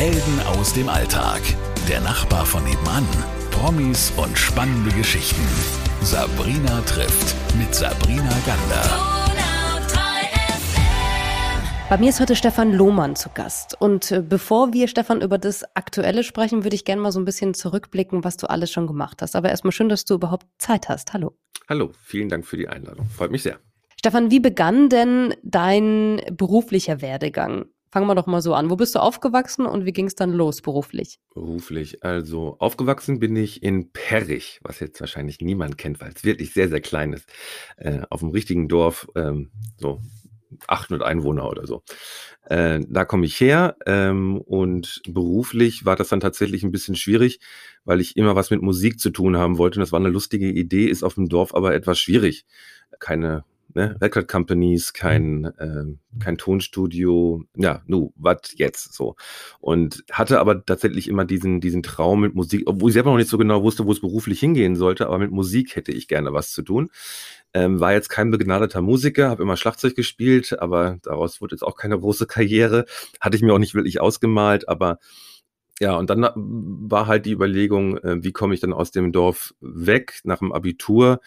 Helden aus dem Alltag. Der Nachbar von nebenan. Promis und spannende Geschichten. Sabrina trifft mit Sabrina Gander. Bei mir ist heute Stefan Lohmann zu Gast. Und äh, bevor wir, Stefan, über das Aktuelle sprechen, würde ich gerne mal so ein bisschen zurückblicken, was du alles schon gemacht hast. Aber erstmal schön, dass du überhaupt Zeit hast. Hallo. Hallo, vielen Dank für die Einladung. Freut mich sehr. Stefan, wie begann denn dein beruflicher Werdegang? Fangen wir doch mal so an. Wo bist du aufgewachsen und wie ging es dann los beruflich? Beruflich. Also aufgewachsen bin ich in Perrich, was jetzt wahrscheinlich niemand kennt, weil es wirklich sehr, sehr klein ist. Äh, auf dem richtigen Dorf, ähm, so 800 Einwohner oder so. Äh, da komme ich her ähm, und beruflich war das dann tatsächlich ein bisschen schwierig, weil ich immer was mit Musik zu tun haben wollte. Das war eine lustige Idee, ist auf dem Dorf aber etwas schwierig. Keine ne, Record Companies, kein, äh, kein Tonstudio, ja, nu, was jetzt so. Und hatte aber tatsächlich immer diesen, diesen Traum mit Musik, obwohl ich selber noch nicht so genau wusste, wo es beruflich hingehen sollte, aber mit Musik hätte ich gerne was zu tun. Ähm, war jetzt kein begnadeter Musiker, habe immer Schlagzeug gespielt, aber daraus wurde jetzt auch keine große Karriere. Hatte ich mir auch nicht wirklich ausgemalt, aber ja, und dann war halt die Überlegung, äh, wie komme ich dann aus dem Dorf weg nach dem Abitur,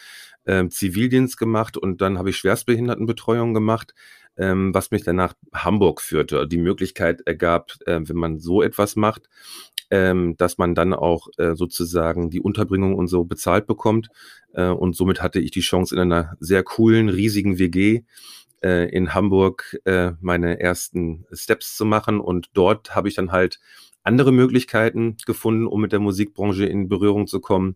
äh, Zivildienst gemacht und dann habe ich Schwerstbehindertenbetreuung gemacht, ähm, was mich dann nach Hamburg führte. Die Möglichkeit ergab, äh, wenn man so etwas macht, ähm, dass man dann auch äh, sozusagen die Unterbringung und so bezahlt bekommt. Äh, und somit hatte ich die Chance in einer sehr coolen, riesigen WG äh, in Hamburg äh, meine ersten Steps zu machen. Und dort habe ich dann halt andere Möglichkeiten gefunden, um mit der Musikbranche in Berührung zu kommen.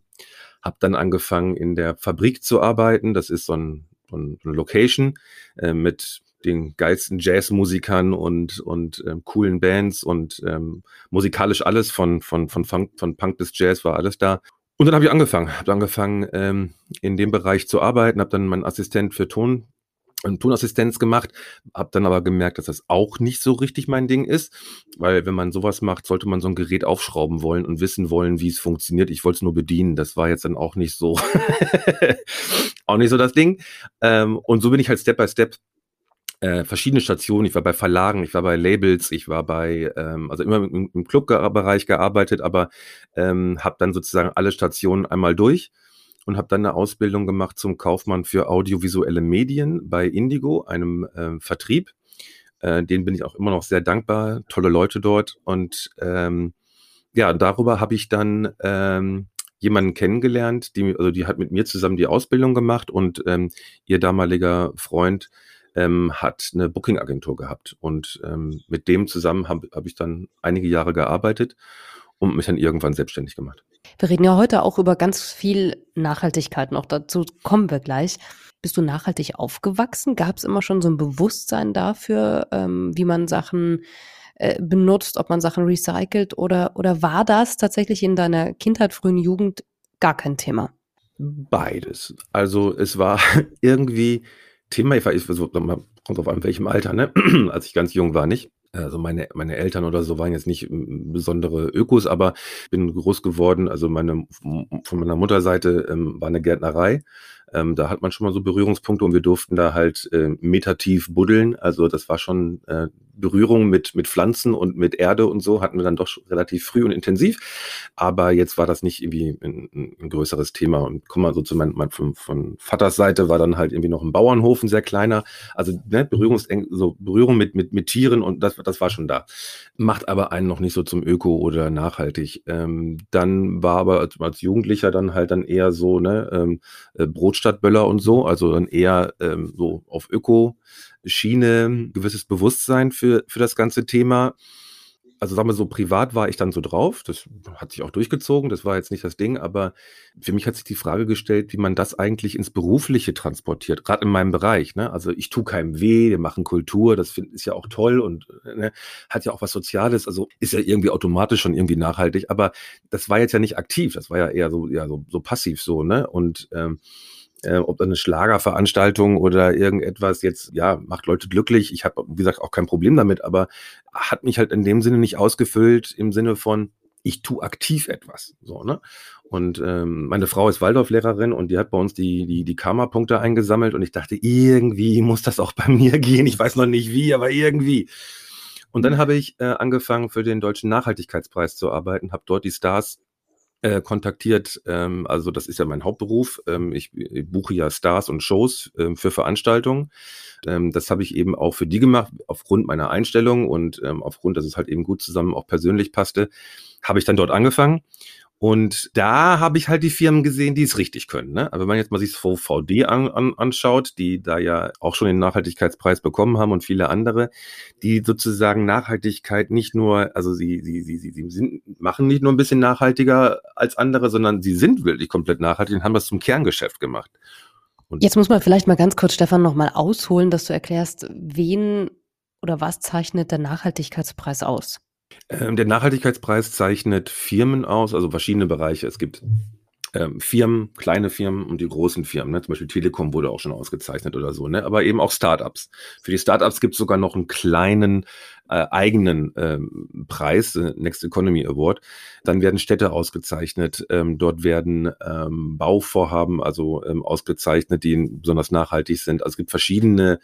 Habe dann angefangen, in der Fabrik zu arbeiten. Das ist so, ein, so eine Location äh, mit den geilsten Jazzmusikern und, und ähm, coolen Bands und ähm, musikalisch alles von, von, von, Funk, von Punk bis Jazz war alles da. Und dann habe ich angefangen, habe angefangen ähm, in dem Bereich zu arbeiten, habe dann meinen Assistent für Ton Tonassistenz gemacht, habe dann aber gemerkt, dass das auch nicht so richtig mein Ding ist, weil wenn man sowas macht, sollte man so ein Gerät aufschrauben wollen und wissen wollen, wie es funktioniert. Ich wollte es nur bedienen, das war jetzt dann auch nicht so, auch nicht so das Ding. Ähm, und so bin ich halt Step by Step äh, verschiedene Stationen. Ich war bei Verlagen, ich war bei Labels, ich war bei, ähm, also immer im, im Clubbereich gearbeitet, aber ähm, habe dann sozusagen alle Stationen einmal durch und habe dann eine Ausbildung gemacht zum Kaufmann für audiovisuelle Medien bei Indigo, einem äh, Vertrieb. Äh, den bin ich auch immer noch sehr dankbar. Tolle Leute dort. Und ähm, ja, darüber habe ich dann ähm, jemanden kennengelernt, die, also die hat mit mir zusammen die Ausbildung gemacht und ähm, ihr damaliger Freund ähm, hat eine Booking-Agentur gehabt. Und ähm, mit dem zusammen habe hab ich dann einige Jahre gearbeitet und mich dann irgendwann selbstständig gemacht. Wir reden ja heute auch über ganz viel Nachhaltigkeit noch. Dazu kommen wir gleich. Bist du nachhaltig aufgewachsen? Gab es immer schon so ein Bewusstsein dafür, ähm, wie man Sachen äh, benutzt, ob man Sachen recycelt oder, oder war das tatsächlich in deiner Kindheit, frühen Jugend gar kein Thema? Beides. Also es war irgendwie Thema, ich war, ich, so, kommt auf an welchem Alter, ne? Als ich ganz jung war, nicht. Also meine, meine Eltern oder so waren jetzt nicht besondere Ökos, aber bin groß geworden. Also meine, von meiner Mutterseite ähm, war eine Gärtnerei ähm, da hat man schon mal so Berührungspunkte und wir durften da halt äh, metertief buddeln. Also das war schon äh, Berührung mit, mit Pflanzen und mit Erde und so hatten wir dann doch relativ früh und intensiv. Aber jetzt war das nicht irgendwie ein, ein größeres Thema. Und komm mal so zu meinem, mein, von, von Vaters Seite war dann halt irgendwie noch ein Bauernhof, ein sehr kleiner. Also ne, Berührungs so Berührung mit, mit, mit Tieren und das, das war schon da. Macht aber einen noch nicht so zum Öko oder nachhaltig. Ähm, dann war aber als, als Jugendlicher dann halt dann eher so, ne, ähm, äh, Brot Großstadtböller und so, also dann eher ähm, so auf Öko-Schiene, gewisses Bewusstsein für, für das ganze Thema also sagen wir so, privat war ich dann so drauf. Das hat sich auch durchgezogen. Das war jetzt nicht das Ding. Aber für mich hat sich die Frage gestellt, wie man das eigentlich ins Berufliche transportiert. Gerade in meinem Bereich. Ne? Also ich tue keinem weh. Wir machen Kultur. Das find, ist ja auch toll und ne, hat ja auch was Soziales. Also ist ja irgendwie automatisch schon irgendwie nachhaltig. Aber das war jetzt ja nicht aktiv. Das war ja eher so, ja, so, so passiv so. Ne? Und ähm, äh, ob eine Schlagerveranstaltung oder irgendetwas jetzt, ja, macht Leute glücklich. Ich habe, wie gesagt, auch kein Problem damit, aber hat mich halt in dem Sinne nicht ausgefüllt, im Sinne von, ich tue aktiv etwas. So, ne? Und ähm, meine Frau ist Waldorflehrerin und die hat bei uns die, die, die Karma-Punkte eingesammelt und ich dachte, irgendwie muss das auch bei mir gehen. Ich weiß noch nicht wie, aber irgendwie. Und dann habe ich äh, angefangen, für den Deutschen Nachhaltigkeitspreis zu arbeiten, habe dort die Stars äh, kontaktiert. Ähm, also das ist ja mein Hauptberuf. Ähm, ich, ich, buche ja Stars und Shows ähm, für Veranstaltungen. Ähm, das habe ich eben auch für die gemacht, aufgrund meiner Einstellung und ähm, aufgrund, dass es halt eben gut zusammen auch persönlich passte, habe ich dann dort angefangen und da habe ich halt die Firmen gesehen, die es richtig können. Ne? Aber wenn man jetzt mal sich das VVD an, an, anschaut, die da ja auch schon den Nachhaltigkeitspreis bekommen haben und viele andere, die sozusagen Nachhaltigkeit nicht nur, also sie, sie, sie, sie, sie sind, machen nicht nur ein bisschen nachhaltiger als andere, sondern sie sind wirklich komplett nachhaltig und haben das zum Kerngeschäft gemacht. Und jetzt muss man vielleicht mal ganz kurz, Stefan, nochmal ausholen, dass du erklärst, wen oder was zeichnet der Nachhaltigkeitspreis aus? Ähm, der Nachhaltigkeitspreis zeichnet Firmen aus, also verschiedene Bereiche. Es gibt ähm, Firmen, kleine Firmen und die großen Firmen. Ne? Zum Beispiel Telekom wurde auch schon ausgezeichnet oder so, ne? aber eben auch Startups. Für die Startups gibt es sogar noch einen kleinen äh, eigenen ähm, Preis, äh, Next Economy Award. Dann werden Städte ausgezeichnet. Ähm, dort werden ähm, Bauvorhaben also ähm, ausgezeichnet, die besonders nachhaltig sind. Also es gibt verschiedene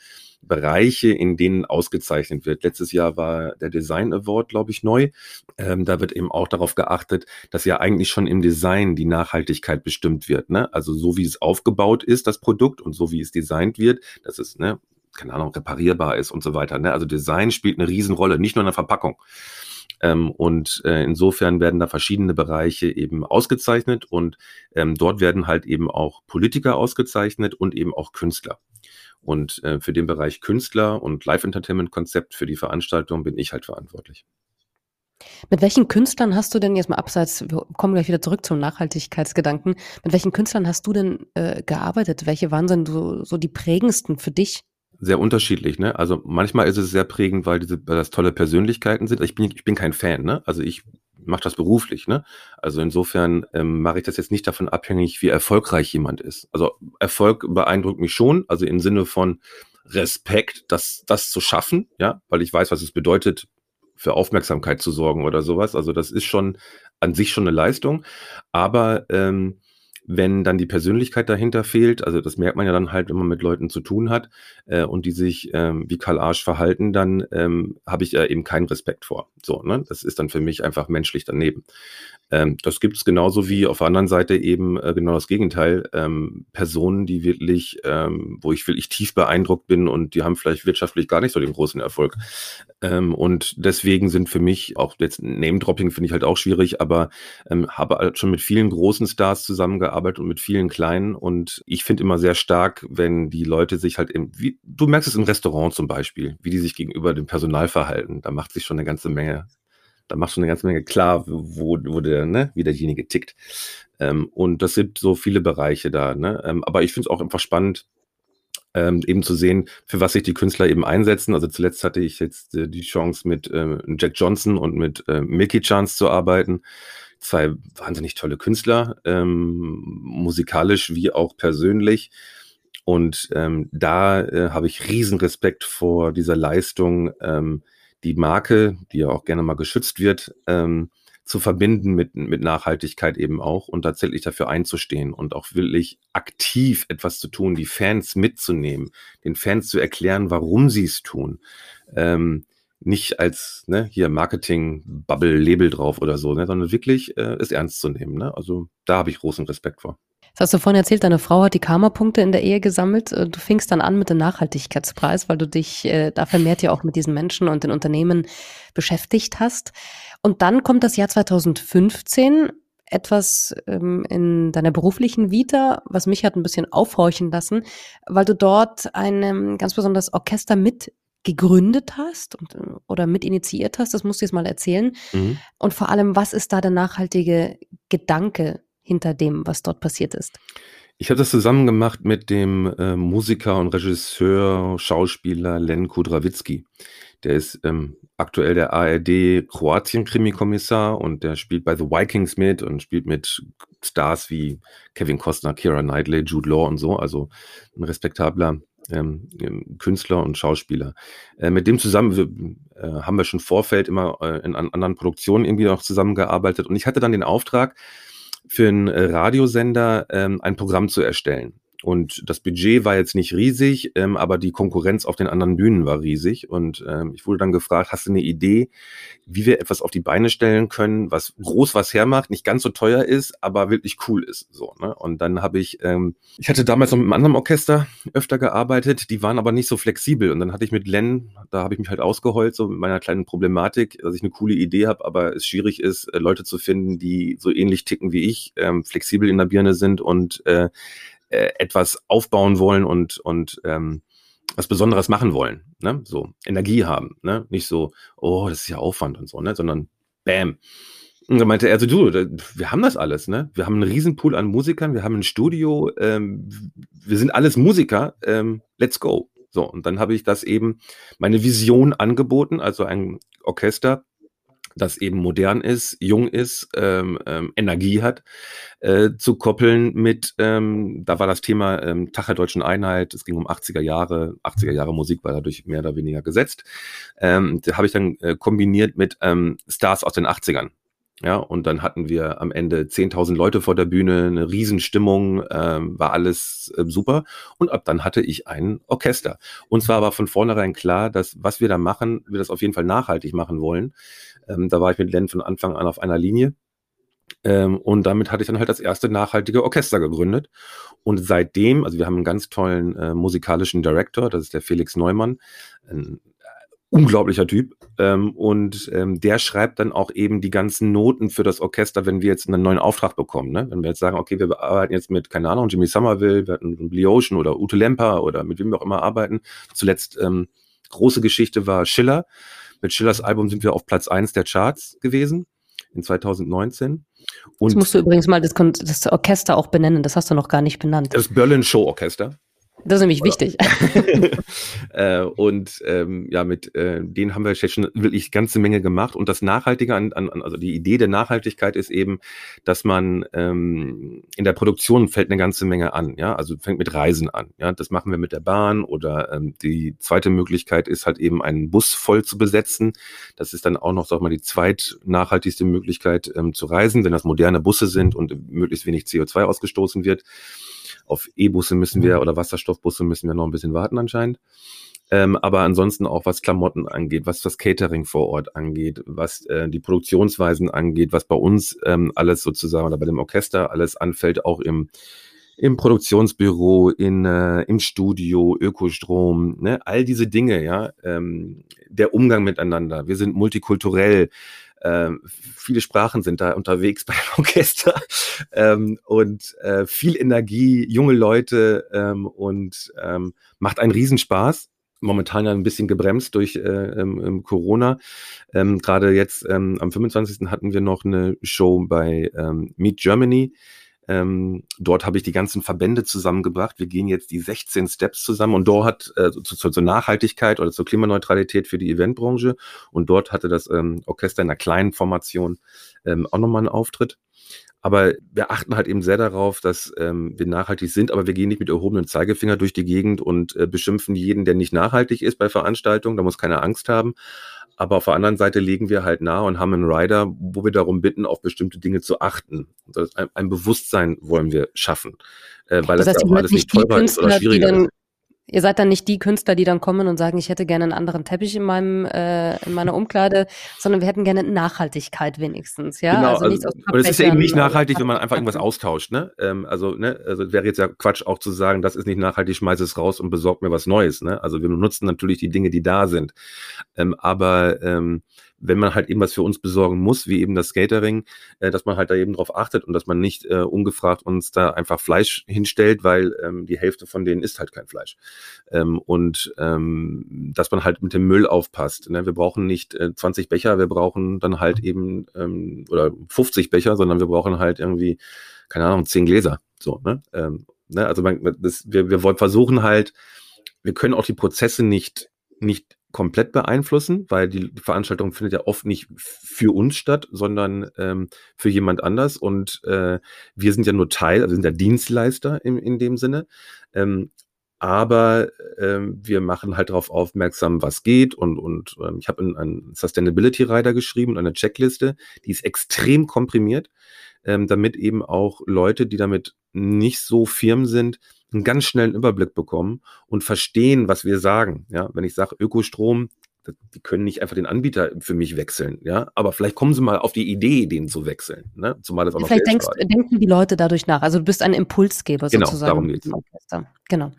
Bereiche, in denen ausgezeichnet wird. Letztes Jahr war der Design Award, glaube ich, neu. Ähm, da wird eben auch darauf geachtet, dass ja eigentlich schon im Design die Nachhaltigkeit bestimmt wird. Ne? Also so wie es aufgebaut ist, das Produkt und so wie es designt wird, das ist, ne, keine Ahnung, reparierbar ist und so weiter. Ne? Also Design spielt eine Riesenrolle, nicht nur in der Verpackung. Ähm, und äh, insofern werden da verschiedene Bereiche eben ausgezeichnet und ähm, dort werden halt eben auch Politiker ausgezeichnet und eben auch Künstler. Und äh, für den Bereich Künstler und Live-Entertainment-Konzept für die Veranstaltung bin ich halt verantwortlich. Mit welchen Künstlern hast du denn jetzt mal abseits, wir kommen gleich wieder zurück zum Nachhaltigkeitsgedanken, mit welchen Künstlern hast du denn äh, gearbeitet? Welche waren denn so, so die prägendsten für dich? Sehr unterschiedlich, ne? Also manchmal ist es sehr prägend, weil diese weil das tolle Persönlichkeiten sind. Ich bin, ich bin kein Fan, ne? Also ich mache das beruflich, ne? Also insofern ähm, mache ich das jetzt nicht davon abhängig, wie erfolgreich jemand ist. Also Erfolg beeindruckt mich schon, also im Sinne von Respekt, das, das zu schaffen, ja, weil ich weiß, was es bedeutet, für Aufmerksamkeit zu sorgen oder sowas. Also das ist schon an sich schon eine Leistung. Aber ähm, wenn dann die Persönlichkeit dahinter fehlt, also das merkt man ja dann halt, wenn man mit Leuten zu tun hat äh, und die sich ähm, wie Karl Arsch verhalten, dann ähm, habe ich äh, eben keinen Respekt vor. So, ne? Das ist dann für mich einfach menschlich daneben. Ähm, das gibt es genauso wie auf der anderen Seite eben äh, genau das Gegenteil. Ähm, Personen, die wirklich, ähm, wo ich wirklich tief beeindruckt bin und die haben vielleicht wirtschaftlich gar nicht so den großen Erfolg. Ähm, und deswegen sind für mich auch jetzt Name-Dropping finde ich halt auch schwierig, aber ähm, habe halt schon mit vielen großen Stars zusammengearbeitet und mit vielen kleinen. Und ich finde immer sehr stark, wenn die Leute sich halt im, wie, du merkst es im Restaurant zum Beispiel, wie die sich gegenüber dem Personal verhalten. Da macht sich schon eine ganze Menge da macht schon eine ganze Menge klar, wo, wo der, ne, wie derjenige tickt. Ähm, und das sind so viele Bereiche da. Ne? Ähm, aber ich finde es auch einfach spannend, ähm, eben zu sehen, für was sich die Künstler eben einsetzen. Also zuletzt hatte ich jetzt äh, die Chance, mit äh, Jack Johnson und mit äh, Milky Chance zu arbeiten. Zwei wahnsinnig tolle Künstler, ähm, musikalisch wie auch persönlich. Und ähm, da äh, habe ich riesen Respekt vor dieser Leistung, ähm, die Marke, die ja auch gerne mal geschützt wird, ähm, zu verbinden mit, mit Nachhaltigkeit eben auch und tatsächlich dafür einzustehen und auch wirklich aktiv etwas zu tun, die Fans mitzunehmen, den Fans zu erklären, warum sie es tun. Ähm, nicht als ne, hier Marketing-Bubble-Label drauf oder so, ne, sondern wirklich äh, es ernst zu nehmen. Ne? Also da habe ich großen Respekt vor. Das hast du vorhin erzählt, deine Frau hat die Karma-Punkte in der Ehe gesammelt. Äh, du fingst dann an mit dem Nachhaltigkeitspreis, weil du dich äh, da vermehrt ja auch mit diesen Menschen und den Unternehmen beschäftigt hast. Und dann kommt das Jahr 2015, etwas ähm, in deiner beruflichen Vita, was mich hat ein bisschen aufhorchen lassen, weil du dort ein ähm, ganz besonderes Orchester mit gegründet hast und, äh, oder mit initiiert hast. Das musst du jetzt mal erzählen. Mhm. Und vor allem, was ist da der nachhaltige Gedanke hinter dem, was dort passiert ist? Ich habe das zusammen gemacht mit dem äh, Musiker und Regisseur, Schauspieler Len Kudrawitzki. Der ist ähm, aktuell der ARD Kroatien-Krimi-Kommissar und der spielt bei The Vikings mit und spielt mit Stars wie Kevin Costner, Kira Knightley, Jude Law und so. Also ein respektabler ähm, ähm Künstler und Schauspieler. Äh, mit dem zusammen äh, haben wir schon Vorfeld immer äh, in an anderen Produktionen irgendwie auch zusammengearbeitet und ich hatte dann den Auftrag, für einen Radiosender ähm, ein Programm zu erstellen. Und das Budget war jetzt nicht riesig, ähm, aber die Konkurrenz auf den anderen Bühnen war riesig. Und ähm, ich wurde dann gefragt, hast du eine Idee, wie wir etwas auf die Beine stellen können, was groß was hermacht, nicht ganz so teuer ist, aber wirklich cool ist. So, ne? Und dann habe ich, ähm, ich hatte damals noch mit einem anderen Orchester öfter gearbeitet, die waren aber nicht so flexibel. Und dann hatte ich mit Len, da habe ich mich halt ausgeheult, so mit meiner kleinen Problematik, dass ich eine coole Idee habe, aber es schwierig ist, äh, Leute zu finden, die so ähnlich ticken wie ich, ähm, flexibel in der Birne sind und äh, äh, etwas aufbauen wollen und, und ähm, was Besonderes machen wollen, ne? So Energie haben, ne? Nicht so, oh, das ist ja Aufwand und so, ne? Sondern bam. Und dann meinte er so, du, wir haben das alles, ne? Wir haben einen Riesenpool an Musikern, wir haben ein Studio, ähm, wir sind alles Musiker, ähm, let's go. So, und dann habe ich das eben, meine Vision angeboten, also ein Orchester, das eben modern ist, jung ist, ähm, ähm, Energie hat, äh, zu koppeln mit, ähm, da war das Thema ähm, Tag der Deutschen Einheit, es ging um 80er Jahre, 80er Jahre Musik war dadurch mehr oder weniger gesetzt. Ähm, habe ich dann äh, kombiniert mit ähm, Stars aus den 80ern. Ja, und dann hatten wir am Ende 10.000 Leute vor der Bühne, eine Riesenstimmung, ähm, war alles äh, super. Und ab dann hatte ich ein Orchester. Uns war aber von vornherein klar, dass was wir da machen, wir das auf jeden Fall nachhaltig machen wollen. Ähm, da war ich mit Len von Anfang an auf einer Linie. Ähm, und damit hatte ich dann halt das erste nachhaltige Orchester gegründet. Und seitdem, also wir haben einen ganz tollen äh, musikalischen Director, das ist der Felix Neumann, ein unglaublicher Typ. Ähm, und ähm, der schreibt dann auch eben die ganzen Noten für das Orchester, wenn wir jetzt einen neuen Auftrag bekommen. Ne? Wenn wir jetzt sagen, okay, wir arbeiten jetzt mit, keine Ahnung, Jimmy Somerville, wir hatten Blue Ocean oder Ute Lemper oder mit wem wir auch immer arbeiten. Zuletzt ähm, große Geschichte war Schiller. Mit Schillers Album sind wir auf Platz eins der Charts gewesen in 2019. Und Jetzt musst du übrigens mal das, das, Orchester auch benennen, das hast du noch gar nicht benannt. Das Berlin Show Orchester. Das ist nämlich wichtig. äh, und ähm, ja, mit äh, denen haben wir schon wirklich ganze Menge gemacht. Und das Nachhaltige an, an, also die Idee der Nachhaltigkeit ist eben, dass man ähm, in der Produktion fällt eine ganze Menge an. Ja, also fängt mit Reisen an. Ja, das machen wir mit der Bahn oder ähm, die zweite Möglichkeit ist halt eben einen Bus voll zu besetzen. Das ist dann auch noch, sag mal, die zweitnachhaltigste Möglichkeit ähm, zu reisen, wenn das moderne Busse sind und möglichst wenig CO2 ausgestoßen wird. Auf E-Busse müssen wir mhm. oder Wasserstoffbusse müssen wir noch ein bisschen warten anscheinend. Ähm, aber ansonsten auch was Klamotten angeht, was das Catering vor Ort angeht, was äh, die Produktionsweisen angeht, was bei uns ähm, alles sozusagen oder bei dem Orchester alles anfällt, auch im, im Produktionsbüro, in, äh, im Studio, Ökostrom, ne? all diese Dinge, ja, ähm, der Umgang miteinander. Wir sind multikulturell. Ähm, viele Sprachen sind da unterwegs beim Orchester ähm, und äh, viel Energie, junge Leute ähm, und ähm, macht einen Riesenspaß momentan ja ein bisschen gebremst durch äh, ähm, Corona. Ähm, Gerade jetzt ähm, am 25. hatten wir noch eine Show bei ähm, Meet Germany. Ähm, dort habe ich die ganzen Verbände zusammengebracht. Wir gehen jetzt die 16 Steps zusammen und dort hat äh, zu, zu, zur Nachhaltigkeit oder zur Klimaneutralität für die Eventbranche. Und dort hatte das ähm, Orchester in einer kleinen Formation ähm, auch nochmal einen Auftritt. Aber wir achten halt eben sehr darauf, dass ähm, wir nachhaltig sind, aber wir gehen nicht mit erhobenem Zeigefinger durch die Gegend und äh, beschimpfen jeden, der nicht nachhaltig ist bei Veranstaltungen. Da muss keiner Angst haben. Aber auf der anderen Seite legen wir halt nahe und haben einen Rider, wo wir darum bitten, auf bestimmte Dinge zu achten. Also ein, ein Bewusstsein wollen wir schaffen, äh, weil das, das heißt, auch alles nicht teurer ist oder schwieriger ist. Ihr seid dann nicht die Künstler, die dann kommen und sagen, ich hätte gerne einen anderen Teppich in meinem äh, in meiner Umkleide, sondern wir hätten gerne Nachhaltigkeit wenigstens, ja. Genau, also, also und es ist ja eben nicht nachhaltig, wenn man einfach irgendwas austauscht, ne? Ähm, also ne, also wäre jetzt ja Quatsch auch zu sagen, das ist nicht nachhaltig, schmeiß es raus und besorg mir was Neues, ne? Also wir nutzen natürlich die Dinge, die da sind, ähm, aber ähm, wenn man halt eben was für uns besorgen muss, wie eben das Skatering, äh, dass man halt da eben drauf achtet und dass man nicht äh, ungefragt uns da einfach Fleisch hinstellt, weil ähm, die Hälfte von denen isst halt kein Fleisch. Ähm, und ähm, dass man halt mit dem Müll aufpasst. Ne? Wir brauchen nicht äh, 20 Becher, wir brauchen dann halt eben ähm, oder 50 Becher, sondern wir brauchen halt irgendwie, keine Ahnung, 10 Gläser. So, ne? Ähm, ne? Also man, das, wir, wir wollen versuchen halt, wir können auch die Prozesse nicht, nicht komplett beeinflussen, weil die Veranstaltung findet ja oft nicht für uns statt, sondern ähm, für jemand anders. Und äh, wir sind ja nur Teil, also sind ja Dienstleister in, in dem Sinne. Ähm, aber ähm, wir machen halt darauf aufmerksam, was geht. Und, und ähm, ich habe einen Sustainability Rider geschrieben, eine Checkliste, die ist extrem komprimiert, ähm, damit eben auch Leute, die damit nicht so firm sind, einen ganz schnellen Überblick bekommen und verstehen, was wir sagen. Ja, wenn ich sage Ökostrom, die können nicht einfach den Anbieter für mich wechseln, ja. Aber vielleicht kommen sie mal auf die Idee, den zu wechseln, ne? Zumal das auch noch Vielleicht denkst, denken die Leute dadurch nach. Also du bist ein Impulsgeber genau, sozusagen. Darum geht's. Genau.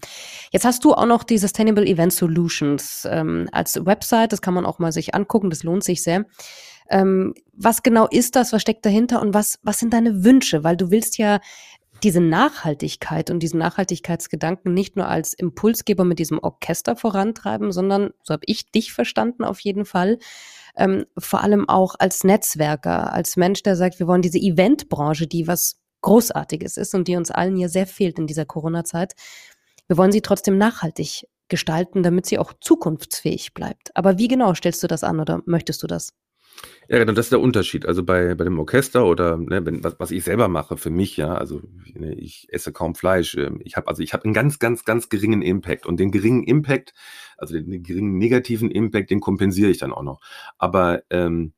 Jetzt hast du auch noch die Sustainable Event Solutions ähm, als Website. Das kann man auch mal sich angucken. Das lohnt sich sehr. Ähm, was genau ist das? Was steckt dahinter? Und was, was sind deine Wünsche? Weil du willst ja diese Nachhaltigkeit und diesen Nachhaltigkeitsgedanken nicht nur als Impulsgeber mit diesem Orchester vorantreiben, sondern, so habe ich dich verstanden auf jeden Fall, ähm, vor allem auch als Netzwerker, als Mensch, der sagt, wir wollen diese Eventbranche, die was Großartiges ist und die uns allen hier sehr fehlt in dieser Corona-Zeit, wir wollen sie trotzdem nachhaltig gestalten, damit sie auch zukunftsfähig bleibt. Aber wie genau stellst du das an oder möchtest du das? Ja, genau, das ist der Unterschied. Also bei, bei dem Orchester oder ne, wenn, was, was ich selber mache für mich, ja, also ne, ich esse kaum Fleisch. Ähm, ich habe also ich habe einen ganz, ganz, ganz geringen Impact und den geringen Impact, also den, den geringen negativen Impact, den kompensiere ich dann auch noch. Aber ähm,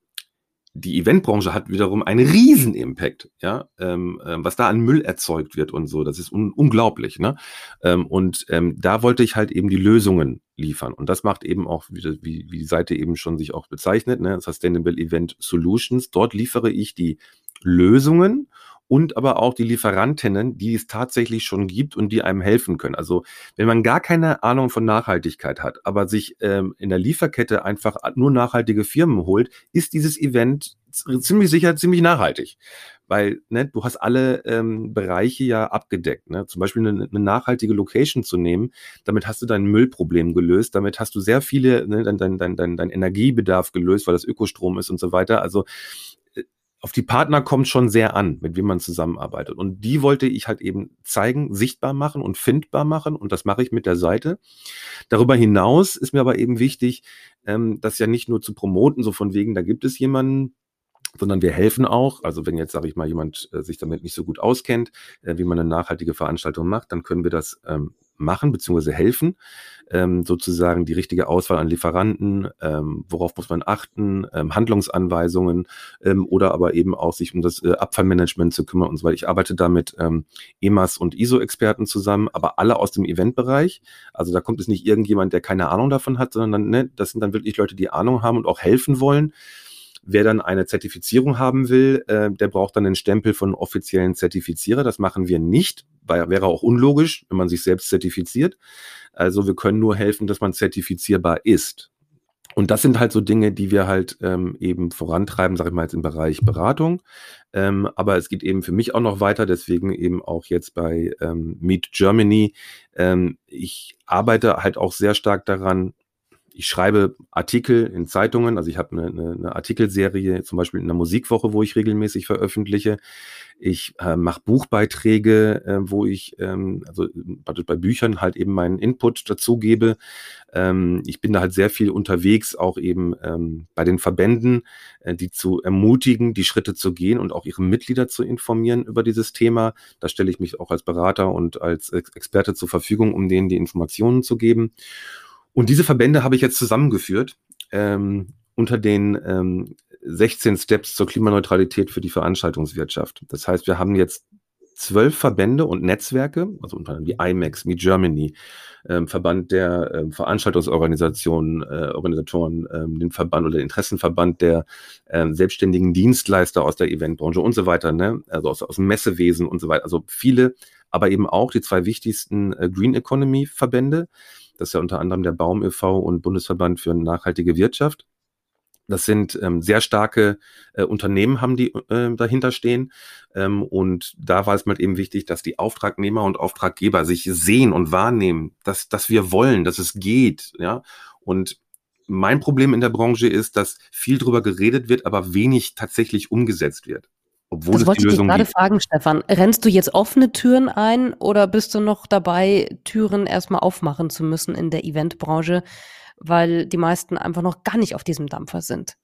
die Eventbranche hat wiederum einen riesen Impact, ja, ähm, äh, was da an Müll erzeugt wird und so, das ist un unglaublich, ne? Ähm, und ähm, da wollte ich halt eben die Lösungen liefern und das macht eben auch, wie, wie, wie die Seite eben schon sich auch bezeichnet, ne, Sustainable Event Solutions. Dort liefere ich die Lösungen und aber auch die Lieferantinnen, die es tatsächlich schon gibt und die einem helfen können. Also wenn man gar keine Ahnung von Nachhaltigkeit hat, aber sich ähm, in der Lieferkette einfach nur nachhaltige Firmen holt, ist dieses Event ziemlich sicher ziemlich nachhaltig. Weil ne, du hast alle ähm, Bereiche ja abgedeckt. Ne? Zum Beispiel eine, eine nachhaltige Location zu nehmen, damit hast du dein Müllproblem gelöst, damit hast du sehr viele, ne, dein, dein, dein, dein, Energiebedarf gelöst, weil das Ökostrom ist und so weiter. Also auf die Partner kommt schon sehr an, mit wem man zusammenarbeitet. Und die wollte ich halt eben zeigen, sichtbar machen und findbar machen. Und das mache ich mit der Seite. Darüber hinaus ist mir aber eben wichtig, ähm, das ja nicht nur zu promoten, so von wegen, da gibt es jemanden, sondern wir helfen auch. Also wenn jetzt, sage ich mal, jemand äh, sich damit nicht so gut auskennt, äh, wie man eine nachhaltige Veranstaltung macht, dann können wir das ähm, machen bzw. helfen, ähm, sozusagen die richtige Auswahl an Lieferanten, ähm, worauf muss man achten, ähm, Handlungsanweisungen ähm, oder aber eben auch sich um das äh, Abfallmanagement zu kümmern und so weiter. Ich arbeite da mit ähm, EMAS und ISO-Experten zusammen, aber alle aus dem Eventbereich. Also da kommt es nicht irgendjemand, der keine Ahnung davon hat, sondern ne, das sind dann wirklich Leute, die Ahnung haben und auch helfen wollen. Wer dann eine Zertifizierung haben will, äh, der braucht dann den Stempel von offiziellen Zertifizierer. Das machen wir nicht, weil wäre auch unlogisch, wenn man sich selbst zertifiziert. Also wir können nur helfen, dass man zertifizierbar ist. Und das sind halt so Dinge, die wir halt ähm, eben vorantreiben, sage ich mal jetzt im Bereich Beratung. Ähm, aber es geht eben für mich auch noch weiter, deswegen eben auch jetzt bei ähm, Meet Germany. Ähm, ich arbeite halt auch sehr stark daran, ich schreibe Artikel in Zeitungen, also ich habe eine, eine, eine Artikelserie, zum Beispiel in der Musikwoche, wo ich regelmäßig veröffentliche. Ich äh, mache Buchbeiträge, äh, wo ich ähm, also bei Büchern halt eben meinen Input dazu gebe. Ähm, ich bin da halt sehr viel unterwegs, auch eben ähm, bei den Verbänden, äh, die zu ermutigen, die Schritte zu gehen und auch ihre Mitglieder zu informieren über dieses Thema. Da stelle ich mich auch als Berater und als Experte zur Verfügung, um denen die Informationen zu geben. Und diese Verbände habe ich jetzt zusammengeführt ähm, unter den ähm, 16 Steps zur Klimaneutralität für die Veranstaltungswirtschaft. Das heißt, wir haben jetzt zwölf Verbände und Netzwerke, also unter anderem die IMAX, Me Germany, ähm, Verband der ähm, Veranstaltungsorganisationen, äh, Organisatoren, ähm, den Verband oder den Interessenverband der ähm, selbstständigen Dienstleister aus der Eventbranche und so weiter, ne? also aus, aus dem Messewesen und so weiter. Also viele, aber eben auch die zwei wichtigsten äh, Green Economy Verbände, das ist ja unter anderem der Baum e.V. und Bundesverband für nachhaltige Wirtschaft. Das sind ähm, sehr starke äh, Unternehmen, haben die äh, dahinter stehen. Ähm, und da war es mal eben wichtig, dass die Auftragnehmer und Auftraggeber sich sehen und wahrnehmen, dass, dass wir wollen, dass es geht. Ja. Und mein Problem in der Branche ist, dass viel drüber geredet wird, aber wenig tatsächlich umgesetzt wird. Obwohl das es wollte die Lösung ich gerade fragen, Stefan. Rennst du jetzt offene Türen ein oder bist du noch dabei, Türen erstmal aufmachen zu müssen in der Eventbranche, weil die meisten einfach noch gar nicht auf diesem Dampfer sind?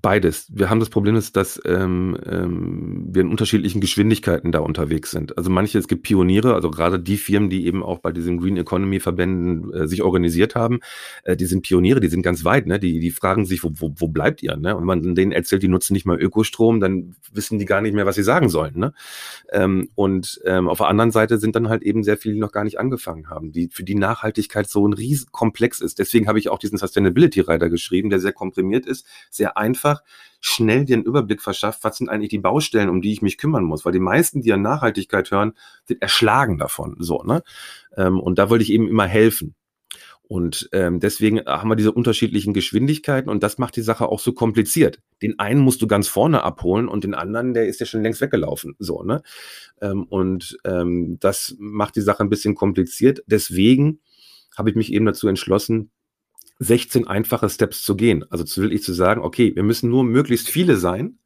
Beides. Wir haben das Problem, ist, dass ähm, ähm, wir in unterschiedlichen Geschwindigkeiten da unterwegs sind. Also manche, es gibt Pioniere, also gerade die Firmen, die eben auch bei diesen Green Economy Verbänden äh, sich organisiert haben, äh, die sind Pioniere, die sind ganz weit, ne? Die, die fragen sich, wo, wo, wo bleibt ihr? Ne? Und wenn man denen erzählt, die nutzen nicht mal Ökostrom, dann wissen die gar nicht mehr, was sie sagen sollen. Ne? Ähm, und ähm, auf der anderen Seite sind dann halt eben sehr viele, die noch gar nicht angefangen haben, die für die Nachhaltigkeit so ein riesen Komplex ist. Deswegen habe ich auch diesen Sustainability Rider geschrieben, der sehr komprimiert ist, sehr einfach einfach schnell dir einen Überblick verschafft, was sind eigentlich die Baustellen, um die ich mich kümmern muss. Weil die meisten, die an Nachhaltigkeit hören, sind erschlagen davon. So, ne? Ähm, und da wollte ich eben immer helfen. Und ähm, deswegen haben wir diese unterschiedlichen Geschwindigkeiten und das macht die Sache auch so kompliziert. Den einen musst du ganz vorne abholen und den anderen, der ist ja schon längst weggelaufen. So, ne? Ähm, und ähm, das macht die Sache ein bisschen kompliziert. Deswegen habe ich mich eben dazu entschlossen, 16 einfache Steps zu gehen. Also zu will ich zu sagen, okay, wir müssen nur möglichst viele sein,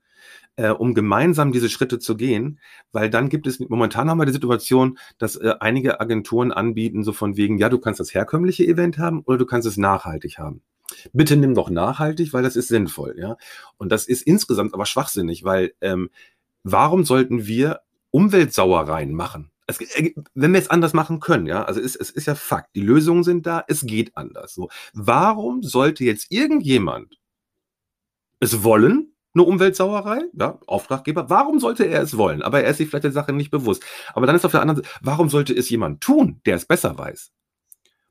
äh, um gemeinsam diese Schritte zu gehen, weil dann gibt es, momentan haben wir die Situation, dass äh, einige Agenturen anbieten, so von wegen, ja, du kannst das herkömmliche Event haben oder du kannst es nachhaltig haben. Bitte nimm doch nachhaltig, weil das ist sinnvoll, ja. Und das ist insgesamt aber schwachsinnig, weil ähm, warum sollten wir Umweltsauereien machen? Es, äh, wenn wir es anders machen können, ja, also es, es ist ja Fakt, die Lösungen sind da, es geht anders. So, warum sollte jetzt irgendjemand es wollen, eine Umweltsauerei, ja, Auftraggeber, warum sollte er es wollen? Aber er ist sich vielleicht der Sache nicht bewusst. Aber dann ist auf der anderen Seite, warum sollte es jemand tun, der es besser weiß?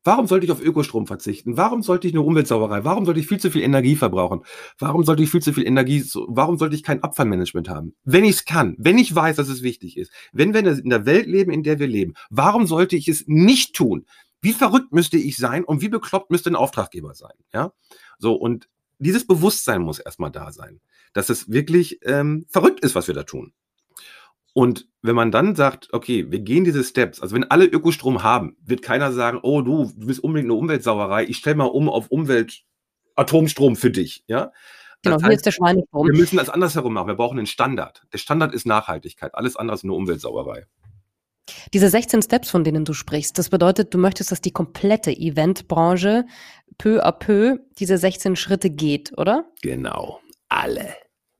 Warum sollte ich auf Ökostrom verzichten? Warum sollte ich eine Umweltsauerei? Warum sollte ich viel zu viel Energie verbrauchen? Warum sollte ich viel zu viel Energie, warum sollte ich kein Abfallmanagement haben? Wenn ich es kann, wenn ich weiß, dass es wichtig ist, wenn wir in der Welt leben, in der wir leben, warum sollte ich es nicht tun? Wie verrückt müsste ich sein und wie bekloppt müsste ein Auftraggeber sein? Ja, so und dieses Bewusstsein muss erstmal da sein, dass es wirklich ähm, verrückt ist, was wir da tun. Und wenn man dann sagt, okay, wir gehen diese Steps, also wenn alle Ökostrom haben, wird keiner sagen, oh du, du bist unbedingt eine Umweltsauerei, ich stelle mal um auf Umwelt Atomstrom für dich, ja. Genau, das heißt, hier ist der Schweinestrom. Wir müssen das andersherum machen. Wir brauchen einen Standard. Der Standard ist Nachhaltigkeit. Alles andere ist eine Umweltsauerei. Diese 16 Steps, von denen du sprichst, das bedeutet, du möchtest, dass die komplette Eventbranche peu à peu diese 16 Schritte geht, oder? Genau. Alle.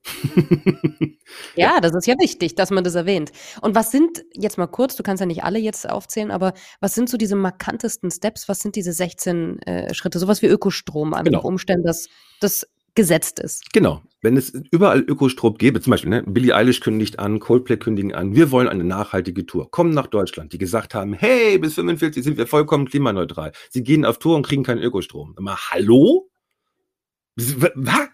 ja, das ist ja wichtig, dass man das erwähnt. Und was sind, jetzt mal kurz, du kannst ja nicht alle jetzt aufzählen, aber was sind so diese markantesten Steps? Was sind diese 16 äh, Schritte? Sowas wie Ökostrom, an genau. Umständen, dass das gesetzt ist. Genau. Wenn es überall Ökostrom gäbe, zum Beispiel, ne, Billie Eilish kündigt an, Coldplay kündigen an, wir wollen eine nachhaltige Tour, kommen nach Deutschland, die gesagt haben, hey, bis 45 sind wir vollkommen klimaneutral. Sie gehen auf Tour und kriegen keinen Ökostrom. Immer, hallo? Was?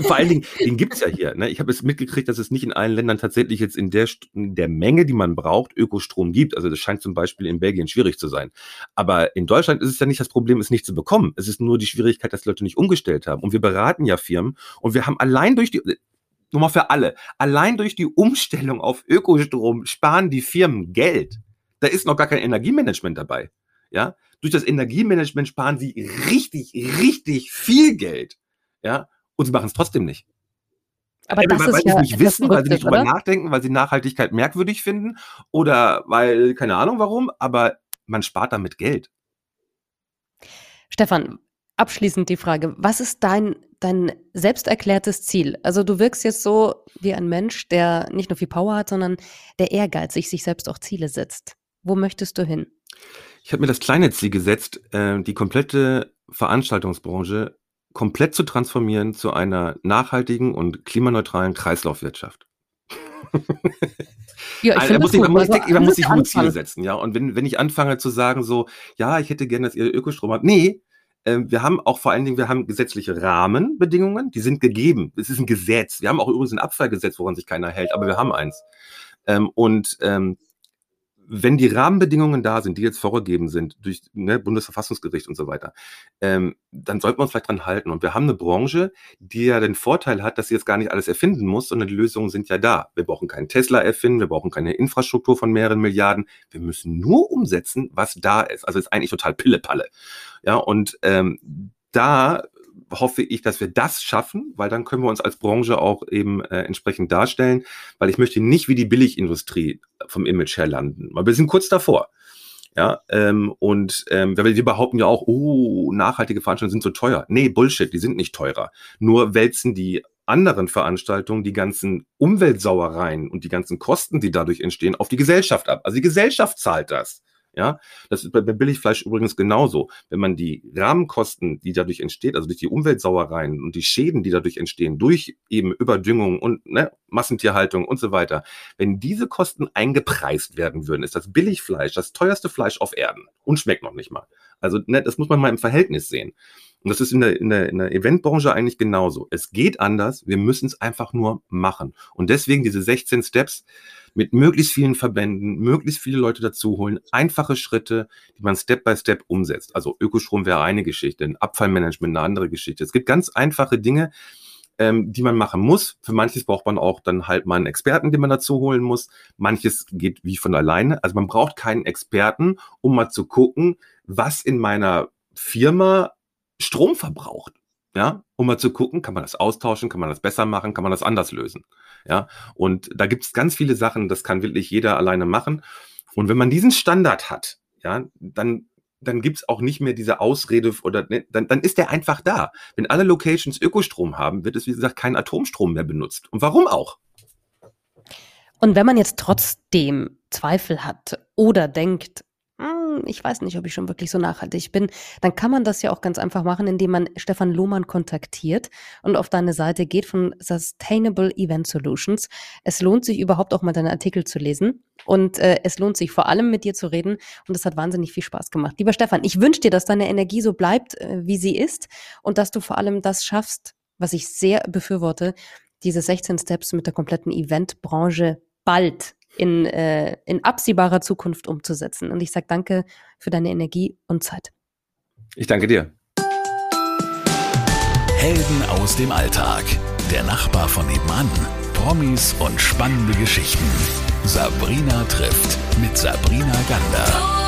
Vor allen Dingen, den gibt's ja hier. Ne? Ich habe es mitgekriegt, dass es nicht in allen Ländern tatsächlich jetzt in der, in der Menge, die man braucht, Ökostrom gibt. Also das scheint zum Beispiel in Belgien schwierig zu sein. Aber in Deutschland ist es ja nicht das Problem, es nicht zu bekommen. Es ist nur die Schwierigkeit, dass Leute nicht umgestellt haben. Und wir beraten ja Firmen und wir haben allein durch die, nur mal für alle, allein durch die Umstellung auf Ökostrom sparen die Firmen Geld. Da ist noch gar kein Energiemanagement dabei. Ja, durch das Energiemanagement sparen sie richtig, richtig viel Geld. Ja, und sie machen es trotzdem nicht. Aber das weil, ja sie nicht wissen, weil sie nicht drüber nachdenken, weil sie Nachhaltigkeit merkwürdig finden oder weil, keine Ahnung warum, aber man spart damit Geld. Stefan, abschließend die Frage, was ist dein, dein selbst erklärtes Ziel? Also du wirkst jetzt so wie ein Mensch, der nicht nur viel Power hat, sondern der ehrgeizig sich selbst auch Ziele setzt. Wo möchtest du hin? Ich habe mir das kleine Ziel gesetzt, äh, die komplette Veranstaltungsbranche komplett zu transformieren zu einer nachhaltigen und klimaneutralen Kreislaufwirtschaft. Ja, ich also, da muss ich, man, muss, also, man muss sich hohe Ziele setzen, ja. Und wenn, wenn ich anfange zu sagen, so, ja, ich hätte gerne, dass ihr Ökostrom habt. Nee, äh, wir haben auch vor allen Dingen, wir haben gesetzliche Rahmenbedingungen, die sind gegeben. Es ist ein Gesetz. Wir haben auch übrigens ein Abfallgesetz, woran sich keiner hält, aber wir haben eins. Ähm, und ähm, wenn die Rahmenbedingungen da sind, die jetzt vorgegeben sind durch ne, Bundesverfassungsgericht und so weiter, ähm, dann sollten wir uns vielleicht dran halten. Und wir haben eine Branche, die ja den Vorteil hat, dass sie jetzt gar nicht alles erfinden muss, sondern die Lösungen sind ja da. Wir brauchen keinen Tesla erfinden, wir brauchen keine Infrastruktur von mehreren Milliarden. Wir müssen nur umsetzen, was da ist. Also ist eigentlich total Pillepalle. Ja, und ähm, da hoffe ich, dass wir das schaffen, weil dann können wir uns als Branche auch eben äh, entsprechend darstellen, weil ich möchte nicht wie die Billigindustrie vom Image her landen, weil wir sind kurz davor. Ja, ähm, und ähm, wir behaupten ja auch, oh, nachhaltige Veranstaltungen sind so teuer. Nee, Bullshit, die sind nicht teurer. Nur wälzen die anderen Veranstaltungen die ganzen Umweltsauereien und die ganzen Kosten, die dadurch entstehen, auf die Gesellschaft ab. Also die Gesellschaft zahlt das. Ja, das ist bei Billigfleisch übrigens genauso. Wenn man die Rahmenkosten, die dadurch entsteht, also durch die Umweltsauereien und die Schäden, die dadurch entstehen, durch eben Überdüngung und ne, Massentierhaltung und so weiter, wenn diese Kosten eingepreist werden würden, ist das Billigfleisch das teuerste Fleisch auf Erden und schmeckt noch nicht mal. Also ne, das muss man mal im Verhältnis sehen. Und das ist in der, in der, in der Eventbranche eigentlich genauso. Es geht anders, wir müssen es einfach nur machen. Und deswegen diese 16 Steps, mit möglichst vielen Verbänden, möglichst viele Leute dazu holen, einfache Schritte, die man Step by Step umsetzt. Also Ökostrom wäre eine Geschichte, ein Abfallmanagement eine andere Geschichte. Es gibt ganz einfache Dinge, ähm, die man machen muss. Für manches braucht man auch dann halt mal einen Experten, den man dazu holen muss. Manches geht wie von alleine. Also man braucht keinen Experten, um mal zu gucken, was in meiner Firma Strom verbraucht. Ja, um mal zu gucken, kann man das austauschen, kann man das besser machen, kann man das anders lösen. Ja, und da gibt es ganz viele Sachen, das kann wirklich jeder alleine machen. Und wenn man diesen Standard hat, ja, dann dann gibt's auch nicht mehr diese Ausrede oder ne, dann, dann ist der einfach da. Wenn alle Locations Ökostrom haben, wird es, wie gesagt, kein Atomstrom mehr benutzt. Und warum auch? Und wenn man jetzt trotzdem Zweifel hat oder denkt, ich weiß nicht, ob ich schon wirklich so nachhaltig bin, dann kann man das ja auch ganz einfach machen, indem man Stefan Lohmann kontaktiert und auf deine Seite geht von Sustainable Event Solutions. Es lohnt sich überhaupt auch mal deine Artikel zu lesen und äh, es lohnt sich vor allem mit dir zu reden und es hat wahnsinnig viel Spaß gemacht. Lieber Stefan, ich wünsche dir, dass deine Energie so bleibt, äh, wie sie ist und dass du vor allem das schaffst, was ich sehr befürworte, diese 16 Steps mit der kompletten Eventbranche bald in, äh, in absehbarer Zukunft umzusetzen. Und ich sage danke für deine Energie und Zeit. Ich danke dir. Helden aus dem Alltag. Der Nachbar von nebenan. Promis und spannende Geschichten. Sabrina trifft mit Sabrina Gander.